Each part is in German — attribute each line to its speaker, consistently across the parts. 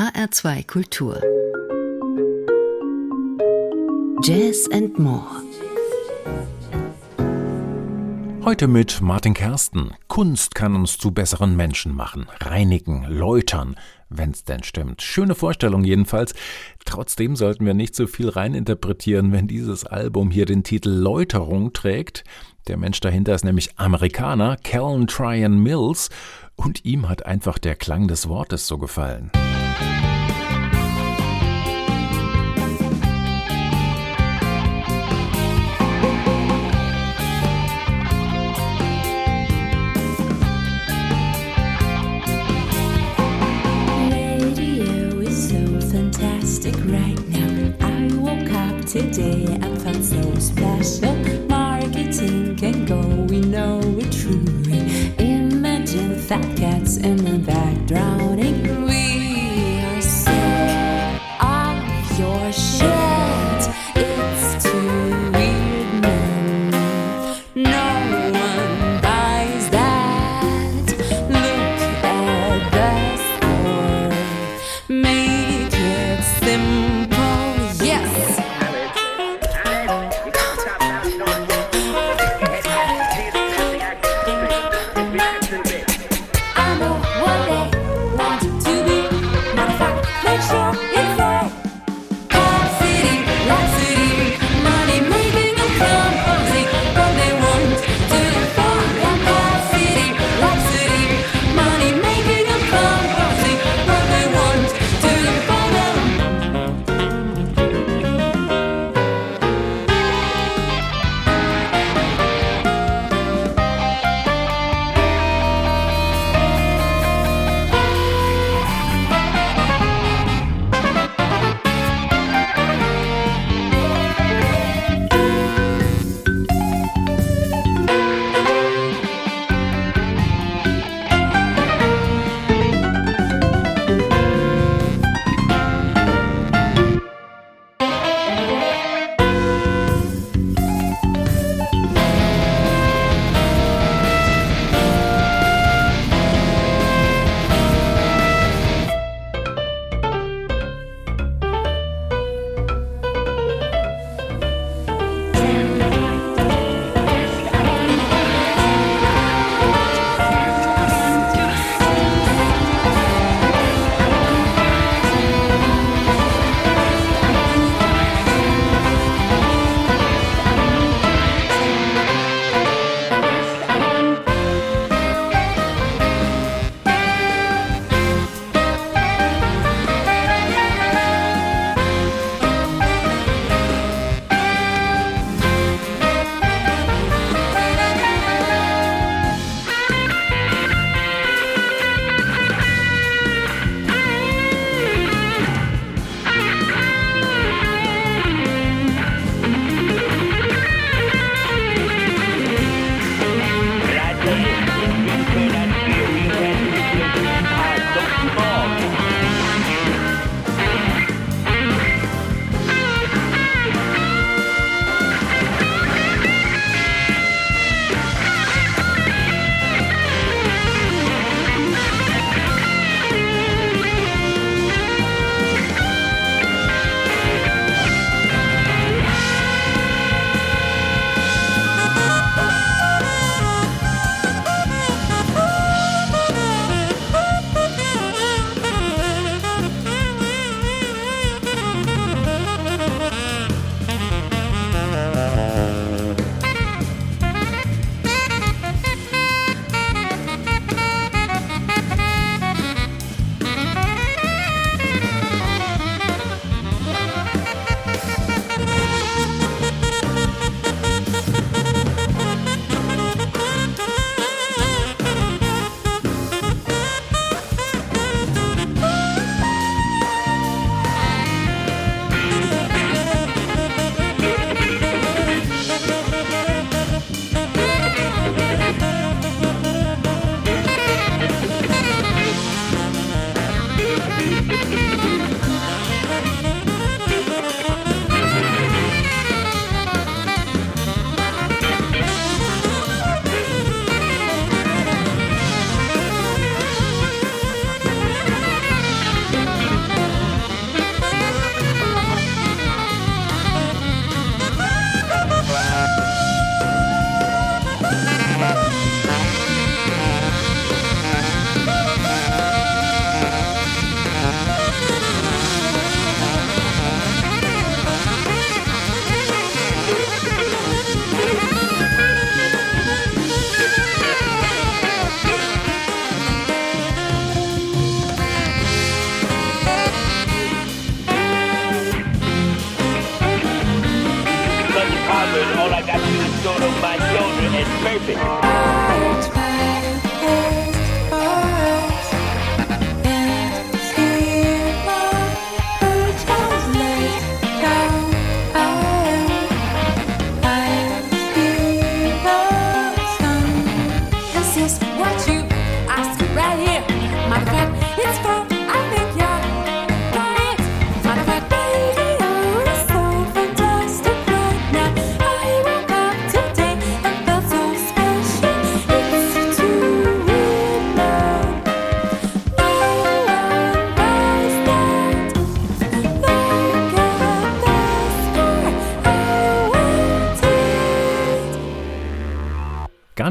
Speaker 1: HR2 Kultur. Jazz and More.
Speaker 2: Heute mit Martin Kersten. Kunst kann uns zu besseren Menschen machen, reinigen, läutern, wenn's denn stimmt. Schöne Vorstellung jedenfalls. Trotzdem sollten wir nicht so viel reininterpretieren, wenn dieses Album hier den Titel Läuterung trägt. Der Mensch dahinter ist nämlich Amerikaner, Callan Tryon Mills, und ihm hat einfach der Klang des Wortes so gefallen.
Speaker 3: Bye.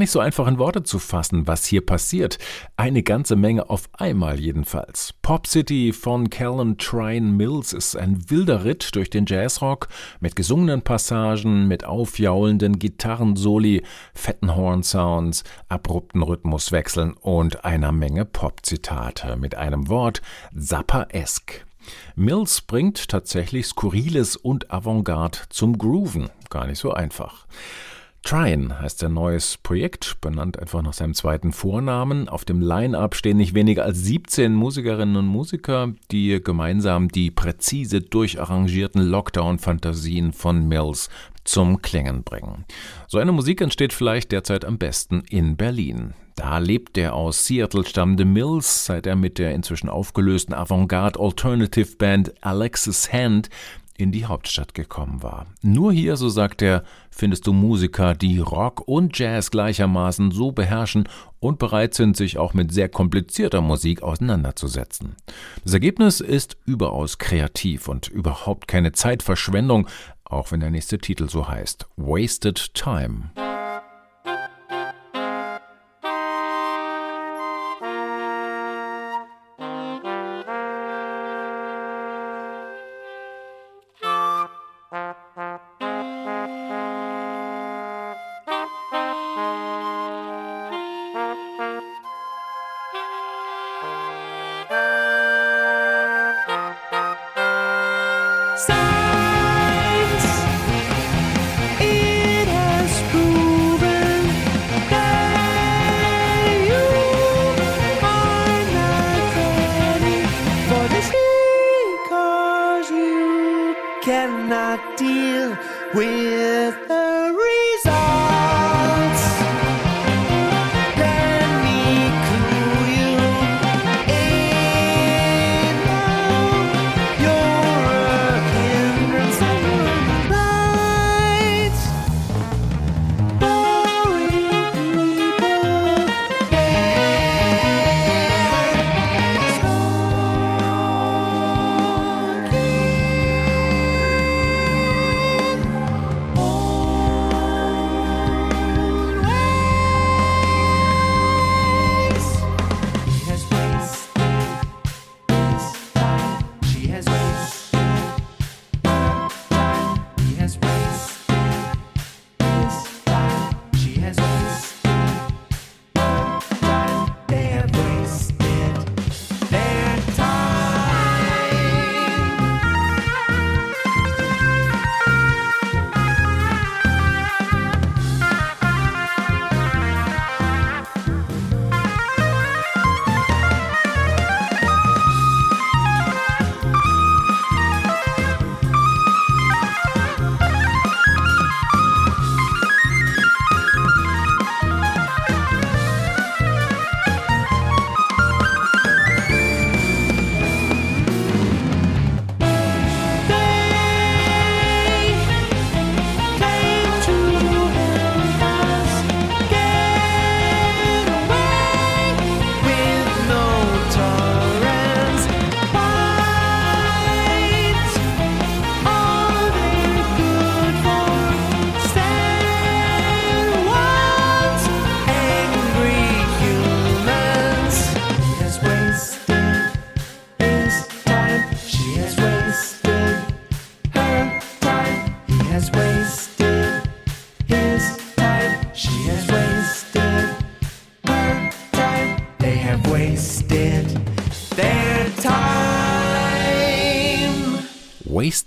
Speaker 3: Nicht so einfach in Worte zu fassen, was hier passiert. Eine ganze Menge auf einmal jedenfalls. Pop City von Callan Trine Mills ist ein wilder Ritt durch den Jazzrock mit gesungenen Passagen, mit aufjaulenden Gitarrensoli, fetten Hornsounds, abrupten Rhythmuswechseln und einer Menge Pop-Zitate mit einem Wort Zappa-esk. Mills bringt tatsächlich Skurriles und Avantgarde zum Grooven. Gar nicht so einfach. Trine heißt sein neues Projekt, benannt einfach nach seinem zweiten Vornamen. Auf dem Line-Up stehen nicht weniger als 17 Musikerinnen und Musiker, die gemeinsam die präzise durcharrangierten Lockdown-Fantasien von Mills zum Klingen bringen. So eine Musik entsteht vielleicht derzeit am besten in Berlin. Da lebt der aus Seattle stammende Mills, seit er mit der inzwischen aufgelösten Avantgarde Alternative Band Alexis Hand in die Hauptstadt gekommen war. Nur hier, so sagt er, findest du Musiker, die Rock und Jazz gleichermaßen so beherrschen und bereit sind, sich auch mit sehr komplizierter Musik auseinanderzusetzen. Das Ergebnis ist überaus kreativ und überhaupt keine Zeitverschwendung, auch wenn der nächste Titel so heißt Wasted Time.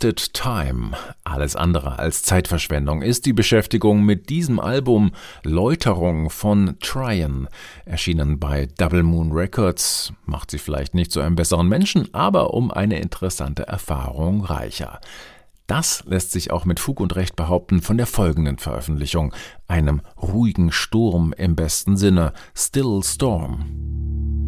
Speaker 3: Wasted Time, alles andere als Zeitverschwendung, ist die Beschäftigung mit diesem Album Läuterung von Tryon, erschienen bei Double Moon Records, macht sie vielleicht nicht zu einem besseren Menschen, aber um eine interessante Erfahrung reicher. Das lässt sich auch mit Fug und Recht behaupten von der folgenden Veröffentlichung, einem ruhigen Sturm im besten Sinne, Still Storm.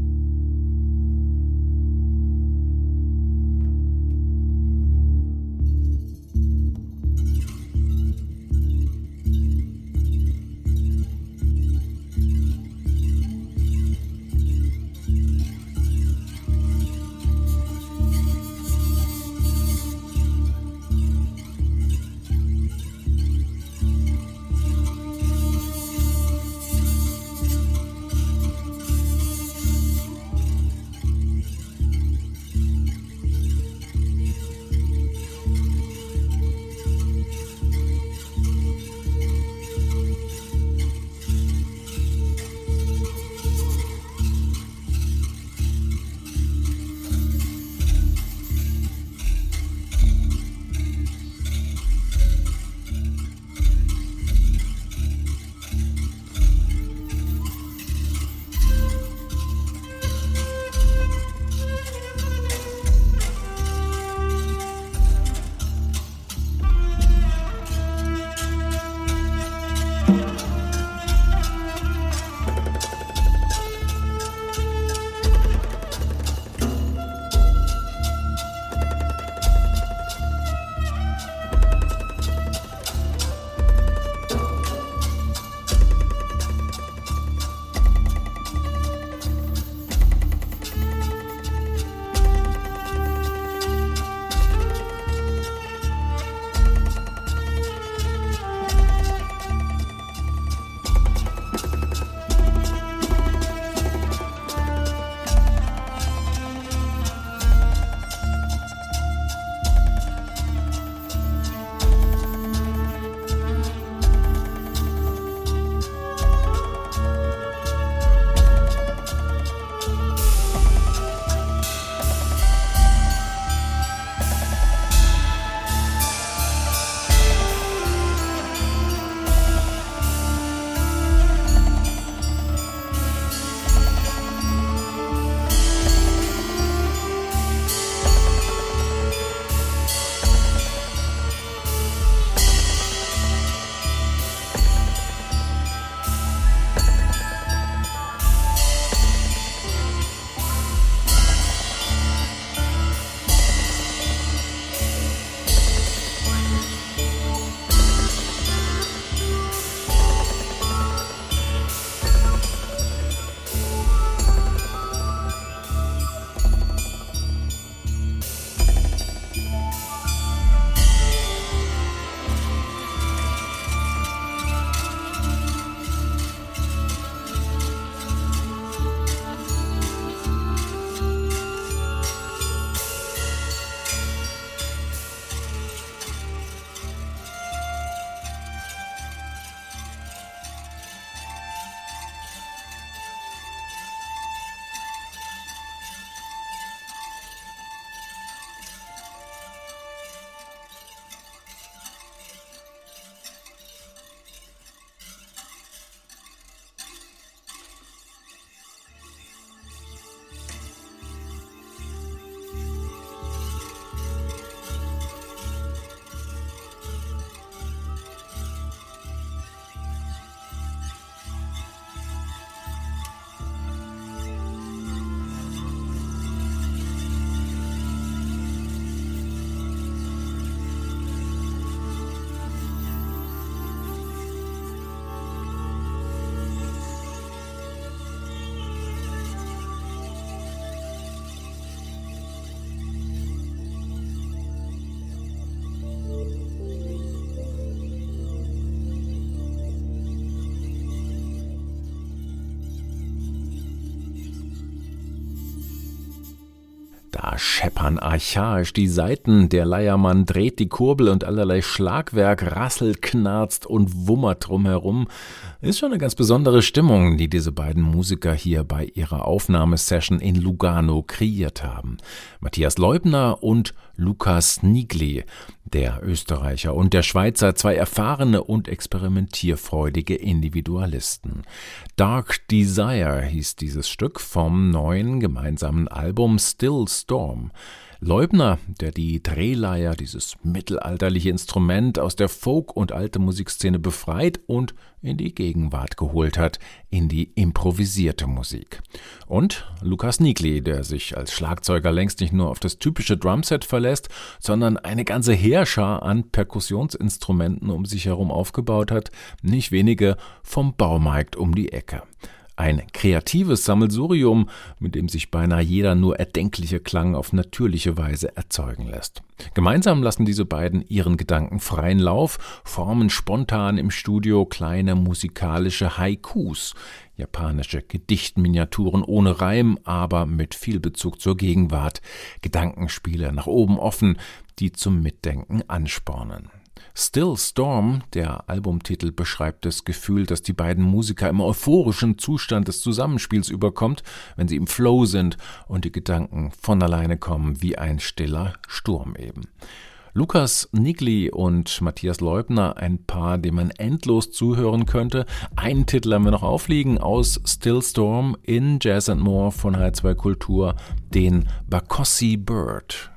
Speaker 3: Ja, scheppern archaisch die Saiten, der Leiermann dreht die Kurbel und allerlei Schlagwerk rasselt, knarzt und wummert drumherum. Ist schon eine ganz besondere Stimmung, die diese beiden Musiker hier bei ihrer Aufnahmesession in Lugano kreiert haben. Matthias Leubner und Lukas Nigli, der Österreicher und der Schweizer, zwei erfahrene und experimentierfreudige Individualisten. Dark Desire hieß dieses Stück vom neuen gemeinsamen Album Still Storm. Leubner, der die Drehleier, dieses mittelalterliche Instrument aus der Folk- und alte Musikszene befreit und in die Gegenwart geholt hat, in die improvisierte Musik. Und Lukas Nigli, der sich als Schlagzeuger längst nicht nur auf das typische Drumset verlässt, sondern eine ganze Heerschar an Perkussionsinstrumenten um sich herum aufgebaut hat, nicht wenige vom Baumarkt um die Ecke. Ein kreatives Sammelsurium, mit dem sich beinahe jeder nur erdenkliche Klang auf natürliche Weise erzeugen lässt. Gemeinsam lassen diese beiden ihren Gedanken freien Lauf, formen spontan im Studio kleine musikalische Haikus, japanische Gedichtminiaturen ohne Reim, aber mit viel Bezug zur Gegenwart, Gedankenspiele nach oben offen, die zum Mitdenken anspornen. Still Storm, der Albumtitel, beschreibt das Gefühl, dass die beiden Musiker im euphorischen Zustand des Zusammenspiels überkommt, wenn sie im Flow sind und die Gedanken von alleine kommen, wie ein stiller Sturm eben. Lukas Nigli und Matthias Leubner, ein Paar, dem man endlos zuhören könnte. Einen Titel haben wir noch aufliegen aus Still Storm in Jazz and More von H2 Kultur, den Bakossi Bird.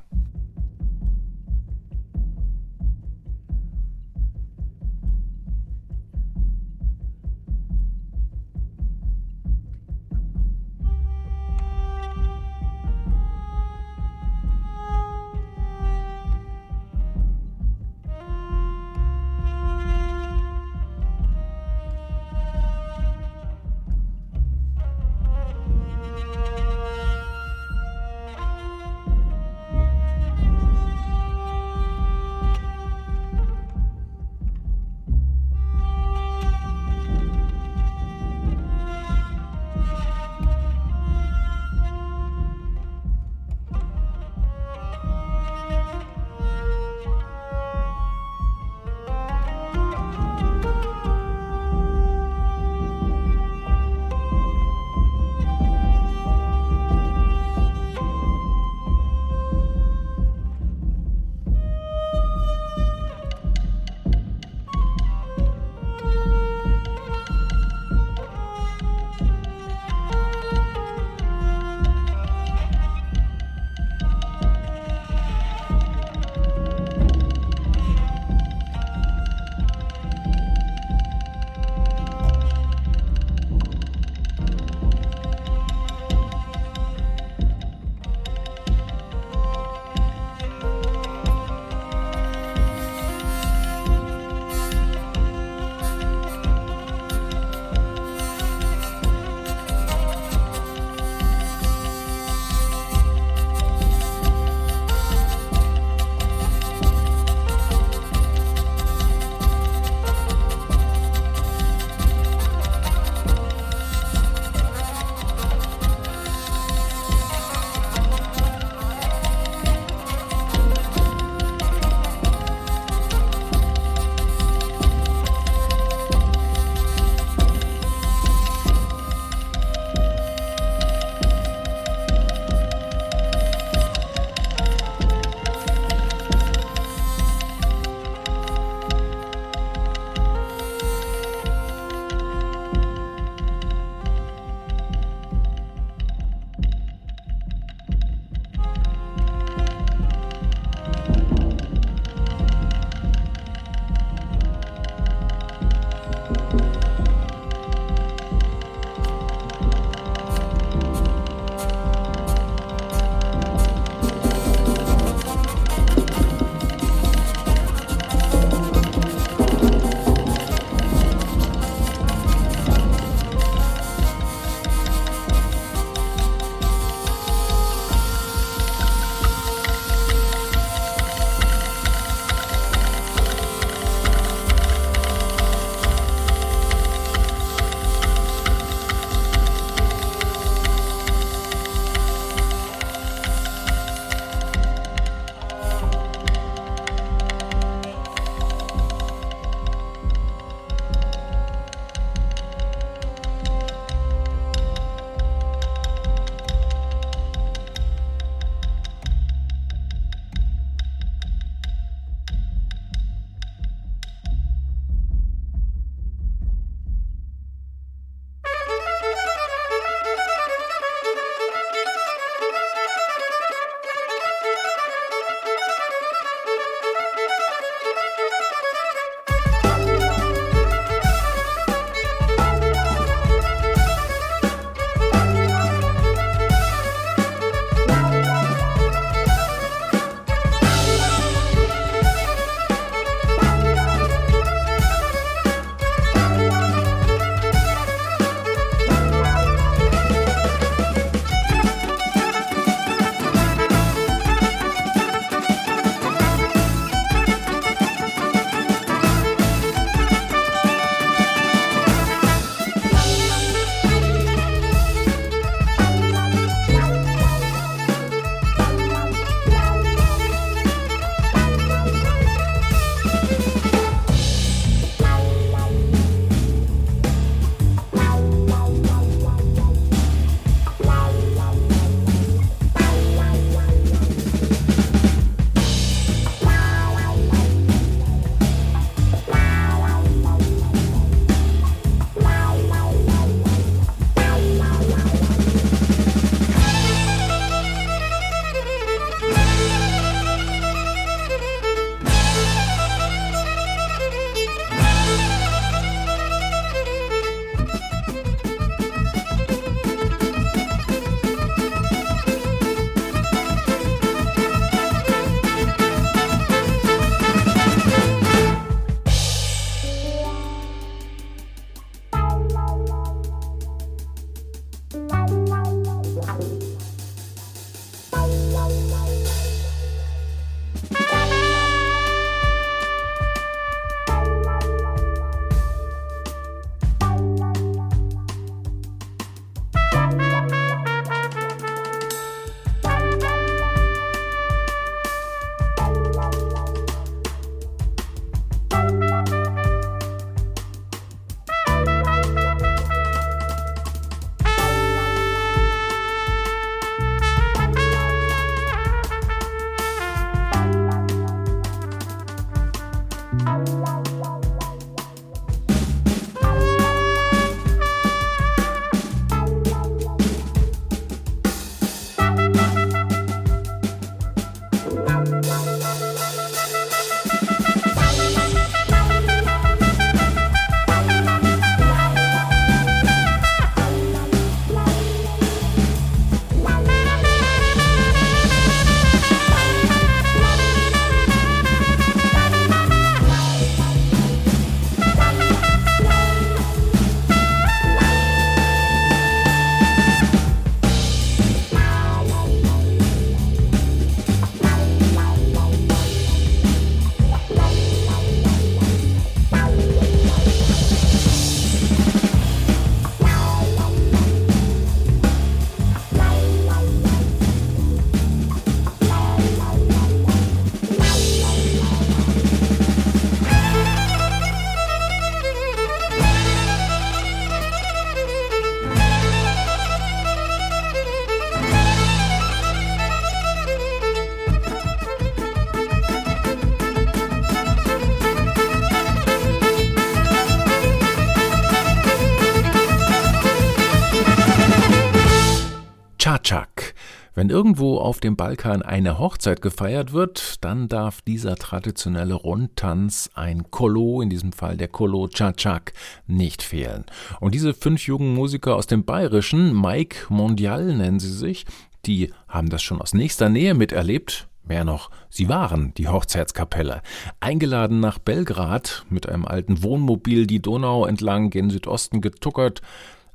Speaker 3: Wenn irgendwo auf dem Balkan eine Hochzeit gefeiert wird, dann darf dieser traditionelle Rundtanz, ein Kolo, in diesem Fall der Kolo Chachak, nicht fehlen. Und diese fünf jungen Musiker aus dem Bayerischen, Mike Mondial nennen sie sich, die haben das schon aus nächster Nähe miterlebt. Mehr noch, sie waren die Hochzeitskapelle. Eingeladen nach Belgrad, mit einem alten Wohnmobil die Donau entlang gen Südosten getuckert,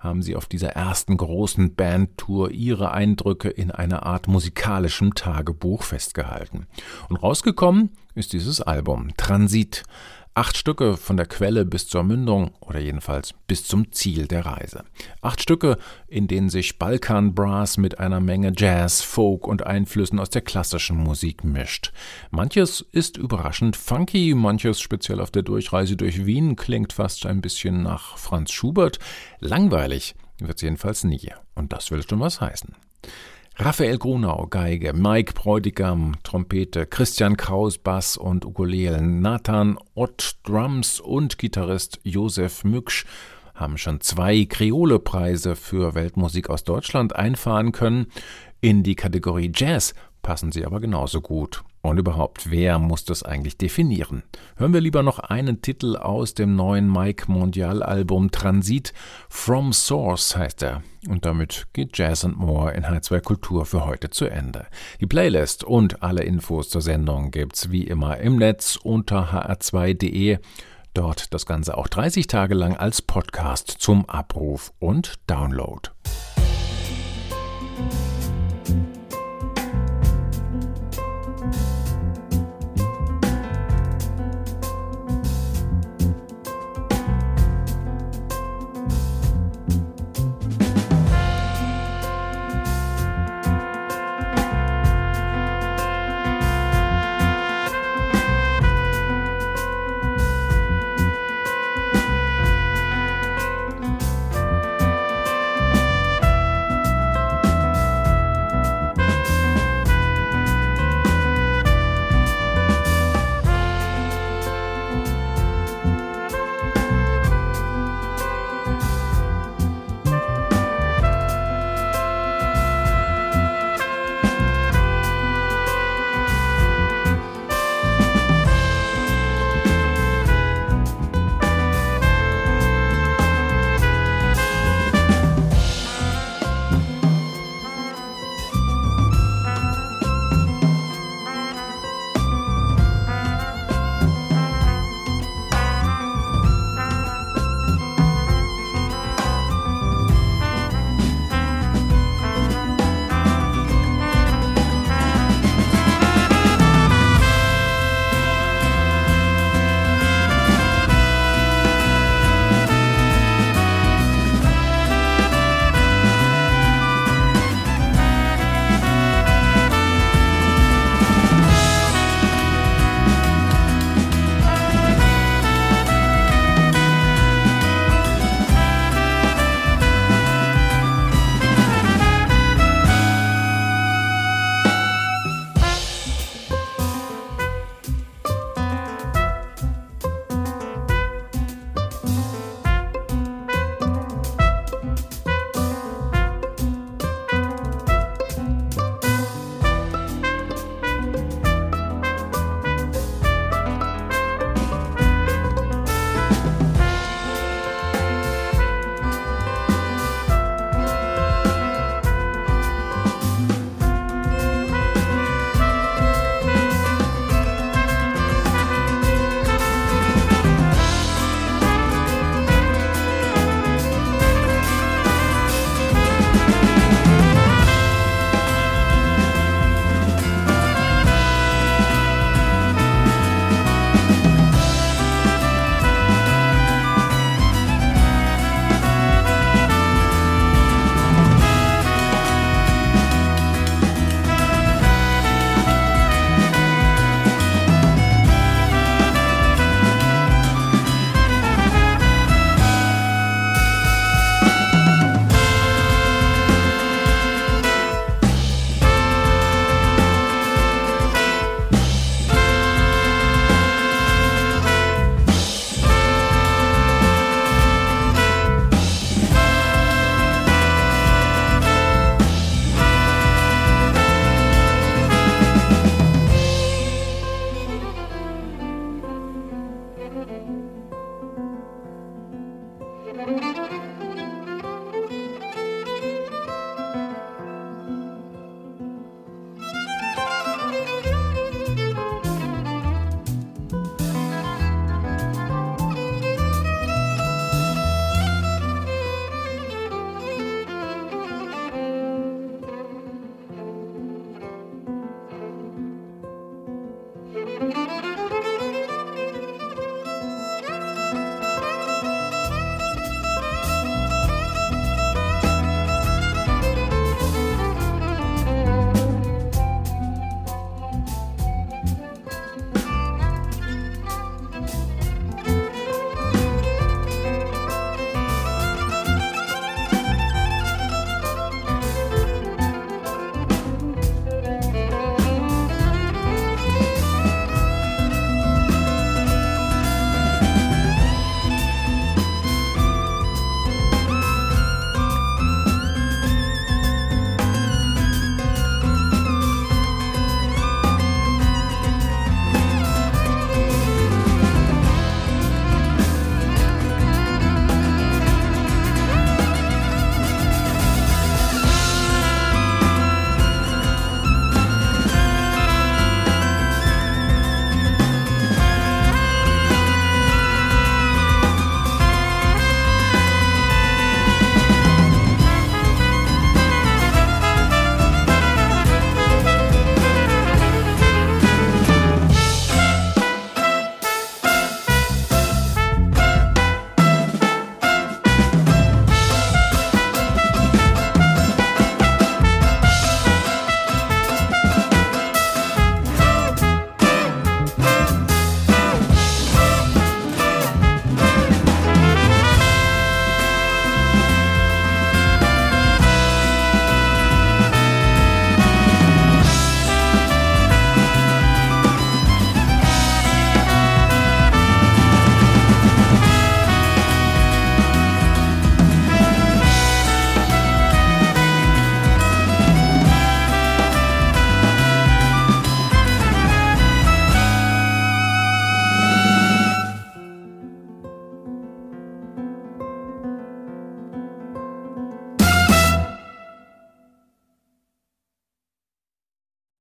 Speaker 3: haben sie auf dieser ersten großen Bandtour ihre Eindrücke in einer Art musikalischem Tagebuch festgehalten. Und rausgekommen ist dieses Album Transit. Acht Stücke von der Quelle bis zur Mündung oder jedenfalls bis zum Ziel der Reise. Acht Stücke, in denen sich Balkan Brass mit einer Menge Jazz, Folk und Einflüssen aus der klassischen Musik mischt. Manches ist überraschend funky, manches speziell auf der Durchreise durch Wien klingt fast ein bisschen nach Franz Schubert. Langweilig wird's jedenfalls nie. Und das will schon was heißen. Raphael Grunau, Geige, Mike Bräutigam, Trompete, Christian Kraus, Bass und Ukulelen, Nathan Ott, Drums und Gitarrist Josef Mücksch haben schon zwei Kreole-Preise für Weltmusik aus Deutschland einfahren können. In die Kategorie Jazz passen sie aber genauso gut. Und überhaupt, wer muss das eigentlich definieren? Hören wir lieber noch einen Titel aus dem neuen Mike Mondial Album Transit. From Source heißt er. Und damit geht Jazz and More in H2 Kultur für heute zu Ende. Die Playlist und alle Infos zur Sendung gibt's wie immer im Netz unter hr2.de. Dort das Ganze auch 30 Tage lang als Podcast zum Abruf und Download.